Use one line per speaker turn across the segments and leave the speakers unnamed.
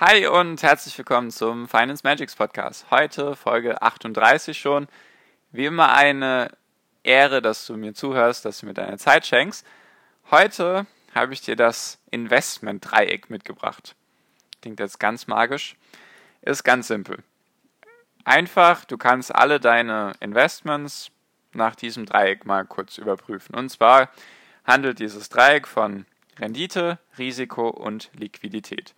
Hi und herzlich willkommen zum Finance Magics Podcast. Heute Folge 38 schon. Wie immer eine Ehre, dass du mir zuhörst, dass du mir deine Zeit schenkst. Heute habe ich dir das Investment-Dreieck mitgebracht. Klingt jetzt ganz magisch. Ist ganz simpel. Einfach, du kannst alle deine Investments nach diesem Dreieck mal kurz überprüfen. Und zwar handelt dieses Dreieck von Rendite, Risiko und Liquidität.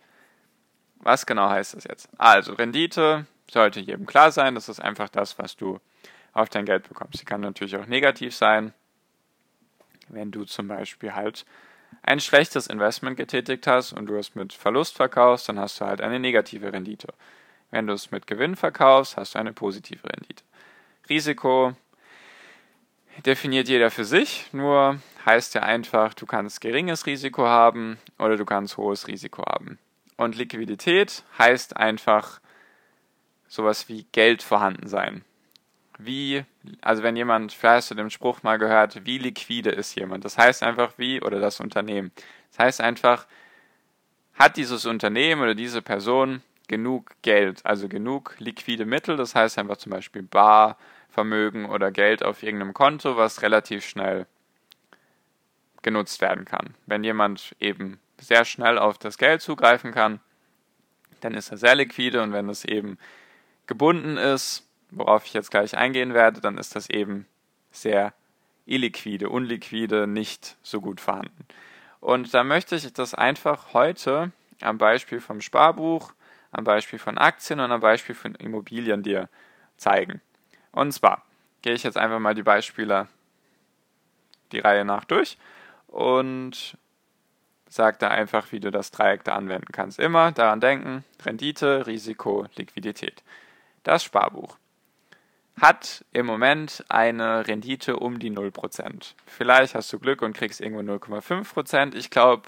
Was genau heißt das jetzt? Also Rendite sollte jedem klar sein, das ist einfach das, was du auf dein Geld bekommst. Sie kann natürlich auch negativ sein, wenn du zum Beispiel halt ein schlechtes Investment getätigt hast und du es mit Verlust verkaufst, dann hast du halt eine negative Rendite. Wenn du es mit Gewinn verkaufst, hast du eine positive Rendite. Risiko definiert jeder für sich, nur heißt ja einfach, du kannst geringes Risiko haben oder du kannst hohes Risiko haben. Und Liquidität heißt einfach sowas wie Geld vorhanden sein. Wie, also wenn jemand, vielleicht hast du den Spruch mal gehört, wie liquide ist jemand? Das heißt einfach wie, oder das Unternehmen. Das heißt einfach, hat dieses Unternehmen oder diese Person genug Geld, also genug liquide Mittel, das heißt einfach zum Beispiel Barvermögen oder Geld auf irgendeinem Konto, was relativ schnell genutzt werden kann. Wenn jemand eben sehr schnell auf das Geld zugreifen kann, dann ist er sehr liquide und wenn es eben gebunden ist, worauf ich jetzt gleich eingehen werde, dann ist das eben sehr illiquide, unliquide, nicht so gut vorhanden. Und da möchte ich das einfach heute am Beispiel vom Sparbuch, am Beispiel von Aktien und am Beispiel von Immobilien dir zeigen. Und zwar gehe ich jetzt einfach mal die Beispiele die Reihe nach durch und sage da einfach, wie du das Dreieck da anwenden kannst. Immer daran denken, Rendite, Risiko, Liquidität. Das Sparbuch hat im Moment eine Rendite um die 0%. Vielleicht hast du Glück und kriegst irgendwo 0,5%. Ich glaube,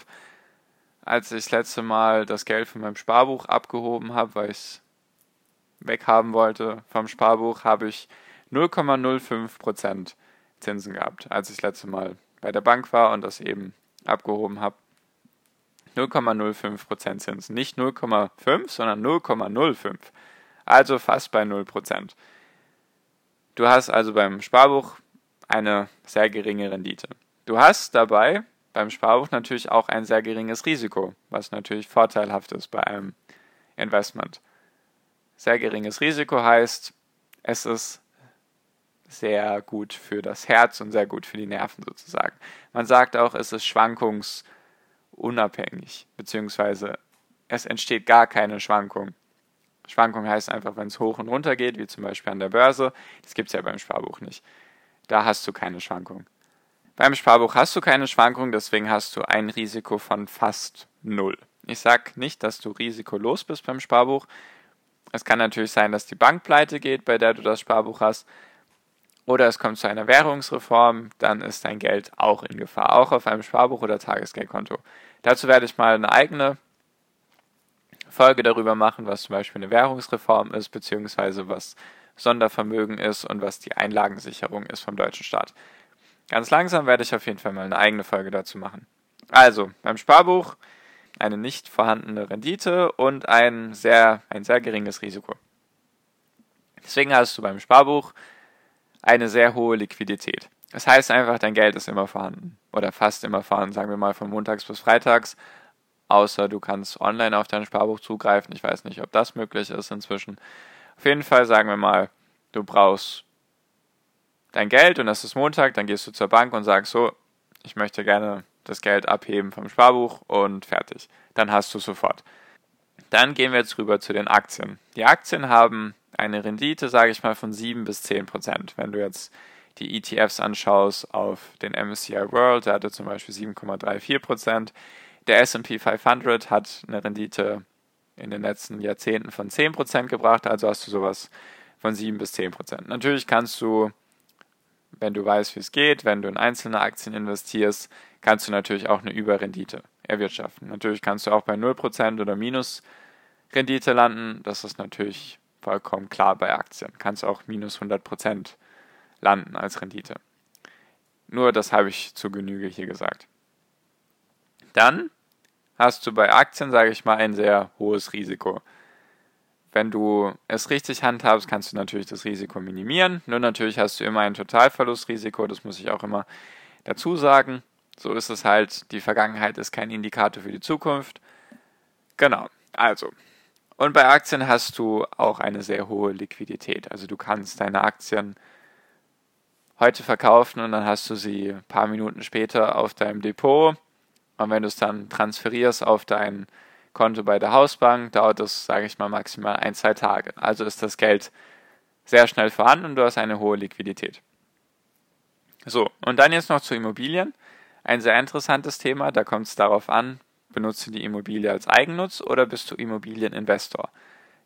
als ich das letzte Mal das Geld von meinem Sparbuch abgehoben habe, weil ich es weghaben wollte vom Sparbuch, habe ich 0,05% Zinsen gehabt, als ich das letzte Mal bei der Bank war und das eben abgehoben habe. 0,05% Zinsen. Nicht 0,5, sondern 0,05. Also fast bei 0%. Du hast also beim Sparbuch eine sehr geringe Rendite. Du hast dabei beim Sparbuch natürlich auch ein sehr geringes Risiko, was natürlich vorteilhaft ist bei einem Investment. Sehr geringes Risiko heißt, es ist sehr gut für das Herz und sehr gut für die Nerven sozusagen. Man sagt auch, es ist schwankungsunabhängig, beziehungsweise es entsteht gar keine Schwankung. Schwankung heißt einfach, wenn es hoch und runter geht, wie zum Beispiel an der Börse. Das gibt es ja beim Sparbuch nicht. Da hast du keine Schwankung. Beim Sparbuch hast du keine Schwankung, deswegen hast du ein Risiko von fast null. Ich sage nicht, dass du risikolos bist beim Sparbuch. Es kann natürlich sein, dass die Bank pleite geht, bei der du das Sparbuch hast, oder es kommt zu einer Währungsreform, dann ist dein Geld auch in Gefahr, auch auf einem Sparbuch oder Tagesgeldkonto. Dazu werde ich mal eine eigene Folge darüber machen, was zum Beispiel eine Währungsreform ist, beziehungsweise was Sondervermögen ist und was die Einlagensicherung ist vom deutschen Staat. Ganz langsam werde ich auf jeden Fall mal eine eigene Folge dazu machen. Also, beim Sparbuch eine nicht vorhandene Rendite und ein sehr, ein sehr geringes Risiko. Deswegen hast du beim Sparbuch eine sehr hohe Liquidität. Das heißt einfach, dein Geld ist immer vorhanden oder fast immer vorhanden, sagen wir mal von montags bis freitags, außer du kannst online auf dein Sparbuch zugreifen. Ich weiß nicht, ob das möglich ist inzwischen. Auf jeden Fall sagen wir mal, du brauchst dein Geld und es ist Montag, dann gehst du zur Bank und sagst so, ich möchte gerne das Geld abheben vom Sparbuch und fertig. Dann hast du sofort. Dann gehen wir jetzt rüber zu den Aktien. Die Aktien haben eine Rendite, sage ich mal, von 7 bis 10 Prozent. Wenn du jetzt die ETFs anschaust auf den MSCI World, der hatte zum Beispiel 7,34 Prozent. Der S&P 500 hat eine Rendite in den letzten Jahrzehnten von 10% gebracht, also hast du sowas von 7 bis 10%. Natürlich kannst du, wenn du weißt, wie es geht, wenn du in einzelne Aktien investierst, kannst du natürlich auch eine Überrendite erwirtschaften. Natürlich kannst du auch bei 0% oder Minusrendite landen. Das ist natürlich vollkommen klar bei Aktien. Kannst auch minus 100% landen als Rendite. Nur das habe ich zu Genüge hier gesagt. Dann hast du bei Aktien, sage ich mal, ein sehr hohes Risiko. Wenn du es richtig handhabst, kannst du natürlich das Risiko minimieren. Nur natürlich hast du immer ein Totalverlustrisiko, das muss ich auch immer dazu sagen. So ist es halt, die Vergangenheit ist kein Indikator für die Zukunft. Genau, also. Und bei Aktien hast du auch eine sehr hohe Liquidität. Also du kannst deine Aktien heute verkaufen und dann hast du sie ein paar Minuten später auf deinem Depot. Und wenn du es dann transferierst auf dein Konto bei der Hausbank, dauert das, sage ich mal, maximal ein, zwei Tage. Also ist das Geld sehr schnell vorhanden und du hast eine hohe Liquidität. So, und dann jetzt noch zu Immobilien. Ein sehr interessantes Thema, da kommt es darauf an, benutzt du die Immobilie als Eigennutz oder bist du Immobilieninvestor?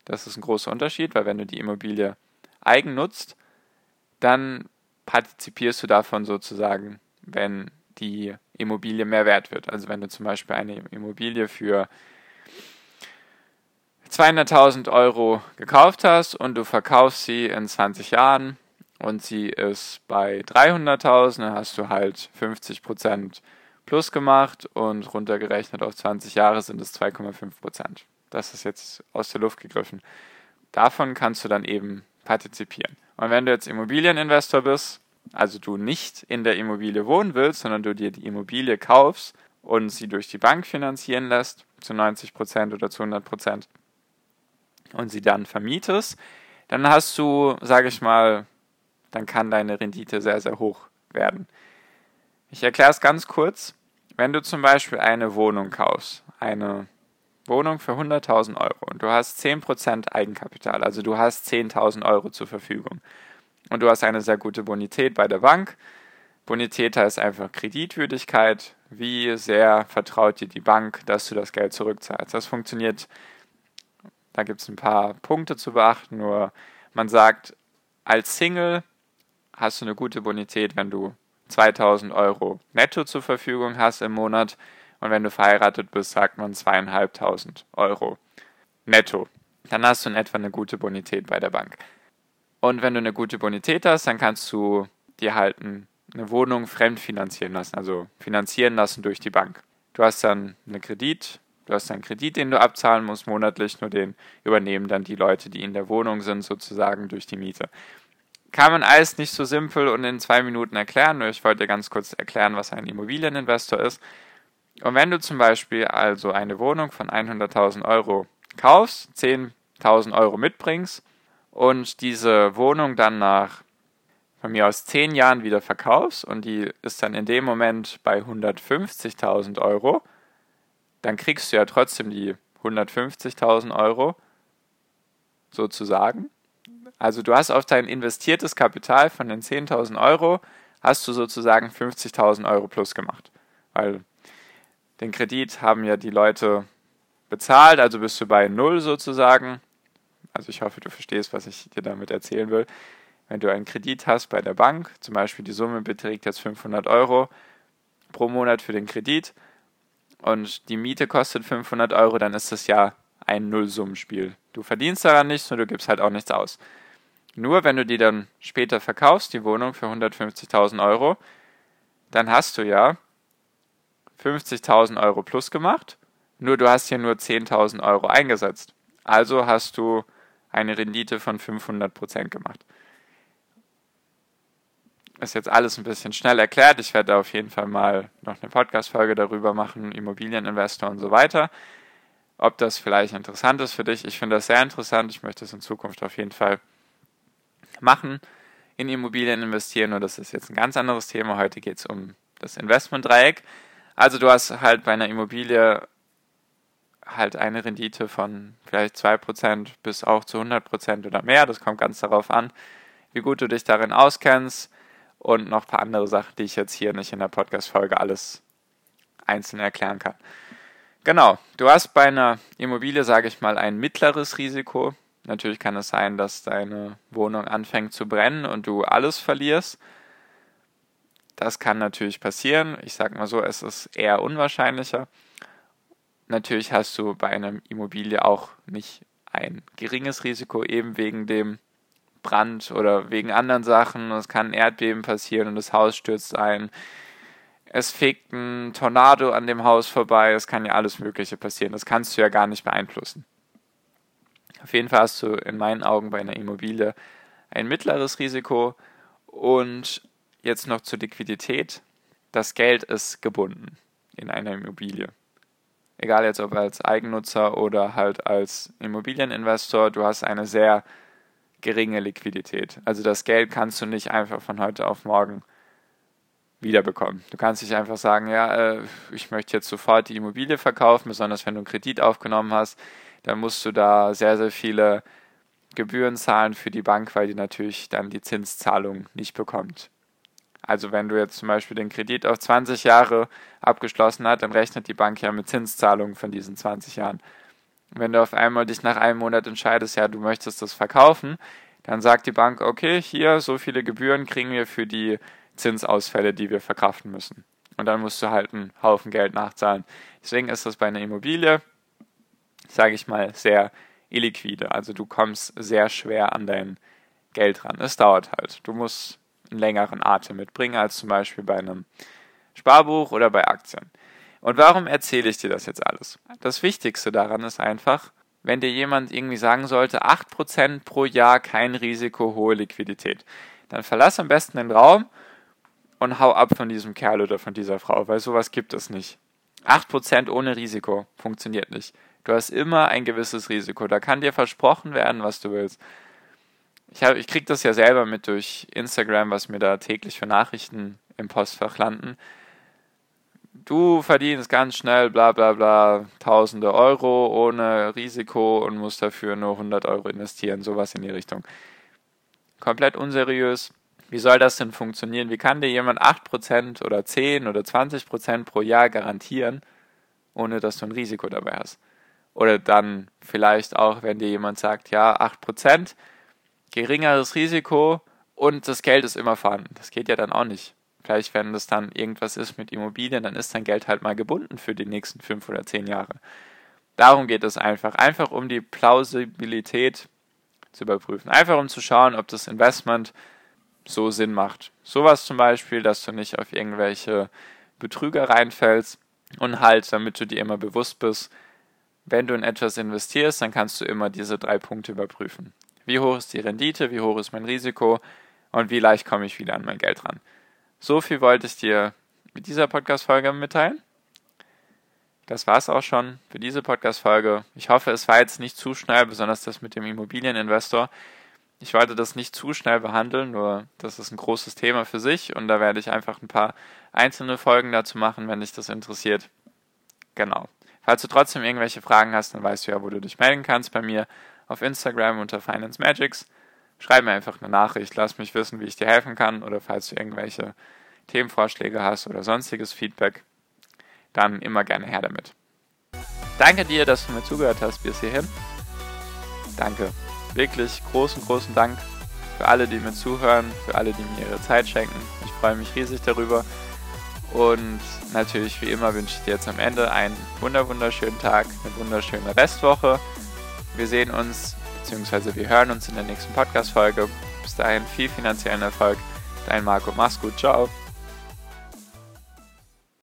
Das ist ein großer Unterschied, weil wenn du die Immobilie eigen nutzt, dann partizipierst du davon sozusagen, wenn die Immobilie mehr wert wird. Also wenn du zum Beispiel eine Immobilie für 200.000 Euro gekauft hast und du verkaufst sie in 20 Jahren, und sie ist bei 300.000, dann hast du halt 50% plus gemacht und runtergerechnet auf 20 Jahre sind es 2,5%. Das ist jetzt aus der Luft gegriffen. Davon kannst du dann eben partizipieren. Und wenn du jetzt Immobilieninvestor bist, also du nicht in der Immobilie wohnen willst, sondern du dir die Immobilie kaufst und sie durch die Bank finanzieren lässt, zu 90% oder zu 100% und sie dann vermietest, dann hast du, sage ich mal, dann kann deine Rendite sehr, sehr hoch werden. Ich erkläre es ganz kurz. Wenn du zum Beispiel eine Wohnung kaufst, eine Wohnung für 100.000 Euro und du hast 10% Eigenkapital, also du hast 10.000 Euro zur Verfügung und du hast eine sehr gute Bonität bei der Bank. Bonität heißt einfach Kreditwürdigkeit. Wie sehr vertraut dir die Bank, dass du das Geld zurückzahlst? Das funktioniert, da gibt es ein paar Punkte zu beachten, nur man sagt, als Single hast du eine gute Bonität, wenn du 2000 Euro netto zur Verfügung hast im Monat. Und wenn du verheiratet bist, sagt man zweieinhalbtausend Euro netto. Dann hast du in etwa eine gute Bonität bei der Bank. Und wenn du eine gute Bonität hast, dann kannst du dir halt eine Wohnung fremdfinanzieren lassen, also finanzieren lassen durch die Bank. Du hast dann einen Kredit, du hast einen Kredit, den du abzahlen musst monatlich, nur den übernehmen dann die Leute, die in der Wohnung sind, sozusagen durch die Miete kann man alles nicht so simpel und in zwei Minuten erklären, nur ich wollte ganz kurz erklären, was ein Immobilieninvestor ist. Und wenn du zum Beispiel also eine Wohnung von 100.000 Euro kaufst, 10.000 Euro mitbringst und diese Wohnung dann nach von mir aus 10 Jahren wieder verkaufst und die ist dann in dem Moment bei 150.000 Euro, dann kriegst du ja trotzdem die 150.000 Euro sozusagen also du hast auf dein investiertes Kapital von den 10.000 Euro, hast du sozusagen 50.000 Euro plus gemacht. Weil den Kredit haben ja die Leute bezahlt, also bist du bei Null sozusagen. Also ich hoffe, du verstehst, was ich dir damit erzählen will. Wenn du einen Kredit hast bei der Bank, zum Beispiel die Summe beträgt jetzt 500 Euro pro Monat für den Kredit und die Miete kostet 500 Euro, dann ist das ja ein Nullsummenspiel. Du verdienst daran nichts und du gibst halt auch nichts aus. Nur wenn du die dann später verkaufst, die Wohnung für 150.000 Euro, dann hast du ja 50.000 Euro plus gemacht, nur du hast hier nur 10.000 Euro eingesetzt. Also hast du eine Rendite von 500% gemacht. Ist jetzt alles ein bisschen schnell erklärt. Ich werde auf jeden Fall mal noch eine Podcast-Folge darüber machen, Immobilieninvestor und so weiter. Ob das vielleicht interessant ist für dich. Ich finde das sehr interessant. Ich möchte es in Zukunft auf jeden Fall machen, in Immobilien investieren. Und das ist jetzt ein ganz anderes Thema. Heute geht es um das Investmentdreieck. Also du hast halt bei einer Immobilie halt eine Rendite von vielleicht 2% bis auch zu 100% oder mehr. Das kommt ganz darauf an, wie gut du dich darin auskennst und noch ein paar andere Sachen, die ich jetzt hier nicht in der Podcast-Folge alles einzeln erklären kann. Genau, du hast bei einer Immobilie, sage ich mal, ein mittleres Risiko. Natürlich kann es sein, dass deine Wohnung anfängt zu brennen und du alles verlierst. Das kann natürlich passieren. Ich sage mal so, es ist eher unwahrscheinlicher. Natürlich hast du bei einer Immobilie auch nicht ein geringes Risiko, eben wegen dem Brand oder wegen anderen Sachen. Es kann ein Erdbeben passieren und das Haus stürzt ein. Es fegt ein Tornado an dem Haus vorbei. Es kann ja alles Mögliche passieren. Das kannst du ja gar nicht beeinflussen. Auf jeden Fall hast du in meinen Augen bei einer Immobilie ein mittleres Risiko und Jetzt noch zur Liquidität. Das Geld ist gebunden in einer Immobilie. Egal jetzt ob als Eigennutzer oder halt als Immobilieninvestor, du hast eine sehr geringe Liquidität. Also das Geld kannst du nicht einfach von heute auf morgen wiederbekommen. Du kannst nicht einfach sagen, ja, äh, ich möchte jetzt sofort die Immobilie verkaufen, besonders wenn du einen Kredit aufgenommen hast, dann musst du da sehr, sehr viele Gebühren zahlen für die Bank, weil die natürlich dann die Zinszahlung nicht bekommt. Also wenn du jetzt zum Beispiel den Kredit auf 20 Jahre abgeschlossen hast, dann rechnet die Bank ja mit Zinszahlungen von diesen 20 Jahren. wenn du auf einmal dich nach einem Monat entscheidest, ja, du möchtest das verkaufen, dann sagt die Bank, okay, hier so viele Gebühren kriegen wir für die Zinsausfälle, die wir verkraften müssen. Und dann musst du halt einen Haufen Geld nachzahlen. Deswegen ist das bei einer Immobilie, sage ich mal, sehr illiquide. Also du kommst sehr schwer an dein Geld ran. Es dauert halt. Du musst einen längeren Atem mitbringen als zum Beispiel bei einem Sparbuch oder bei Aktien. Und warum erzähle ich dir das jetzt alles? Das Wichtigste daran ist einfach, wenn dir jemand irgendwie sagen sollte, 8% pro Jahr kein Risiko, hohe Liquidität, dann verlass am besten den Raum und hau ab von diesem Kerl oder von dieser Frau, weil sowas gibt es nicht. 8% ohne Risiko funktioniert nicht. Du hast immer ein gewisses Risiko. Da kann dir versprochen werden, was du willst ich, hab, ich kriege das ja selber mit durch Instagram, was mir da täglich für Nachrichten im Postfach landen. Du verdienst ganz schnell, bla bla bla, tausende Euro ohne Risiko und musst dafür nur 100 Euro investieren, sowas in die Richtung. Komplett unseriös. Wie soll das denn funktionieren? Wie kann dir jemand 8% oder 10 oder 20% pro Jahr garantieren, ohne dass du ein Risiko dabei hast? Oder dann vielleicht auch, wenn dir jemand sagt, ja, 8%, geringeres Risiko und das Geld ist immer vorhanden. Das geht ja dann auch nicht. Vielleicht, wenn das dann irgendwas ist mit Immobilien, dann ist dein Geld halt mal gebunden für die nächsten fünf oder zehn Jahre. Darum geht es einfach. Einfach um die Plausibilität zu überprüfen. Einfach um zu schauen, ob das Investment so Sinn macht. Sowas zum Beispiel, dass du nicht auf irgendwelche Betrüger reinfällst und halt, damit du dir immer bewusst bist, wenn du in etwas investierst, dann kannst du immer diese drei Punkte überprüfen. Wie hoch ist die Rendite? Wie hoch ist mein Risiko? Und wie leicht komme ich wieder an mein Geld ran? So viel wollte ich dir mit dieser Podcast-Folge mitteilen. Das war es auch schon für diese Podcast-Folge. Ich hoffe, es war jetzt nicht zu schnell, besonders das mit dem Immobilieninvestor. Ich wollte das nicht zu schnell behandeln, nur das ist ein großes Thema für sich und da werde ich einfach ein paar einzelne Folgen dazu machen, wenn dich das interessiert. Genau. Falls du trotzdem irgendwelche Fragen hast, dann weißt du ja, wo du dich melden kannst bei mir auf Instagram unter Finance Magics. Schreib mir einfach eine Nachricht, lass mich wissen, wie ich dir helfen kann oder falls du irgendwelche Themenvorschläge hast oder sonstiges Feedback, dann immer gerne her damit. Danke dir, dass du mir zugehört hast bis hierhin. Danke. Wirklich großen, großen Dank für alle, die mir zuhören, für alle, die mir ihre Zeit schenken. Ich freue mich riesig darüber. Und natürlich, wie immer, wünsche ich dir jetzt am Ende einen wunderschönen Tag, eine wunderschöne Restwoche. Wir sehen uns, beziehungsweise wir hören uns in der nächsten Podcast-Folge. Bis dahin viel finanziellen Erfolg. Dein Marco, mach's gut, ciao.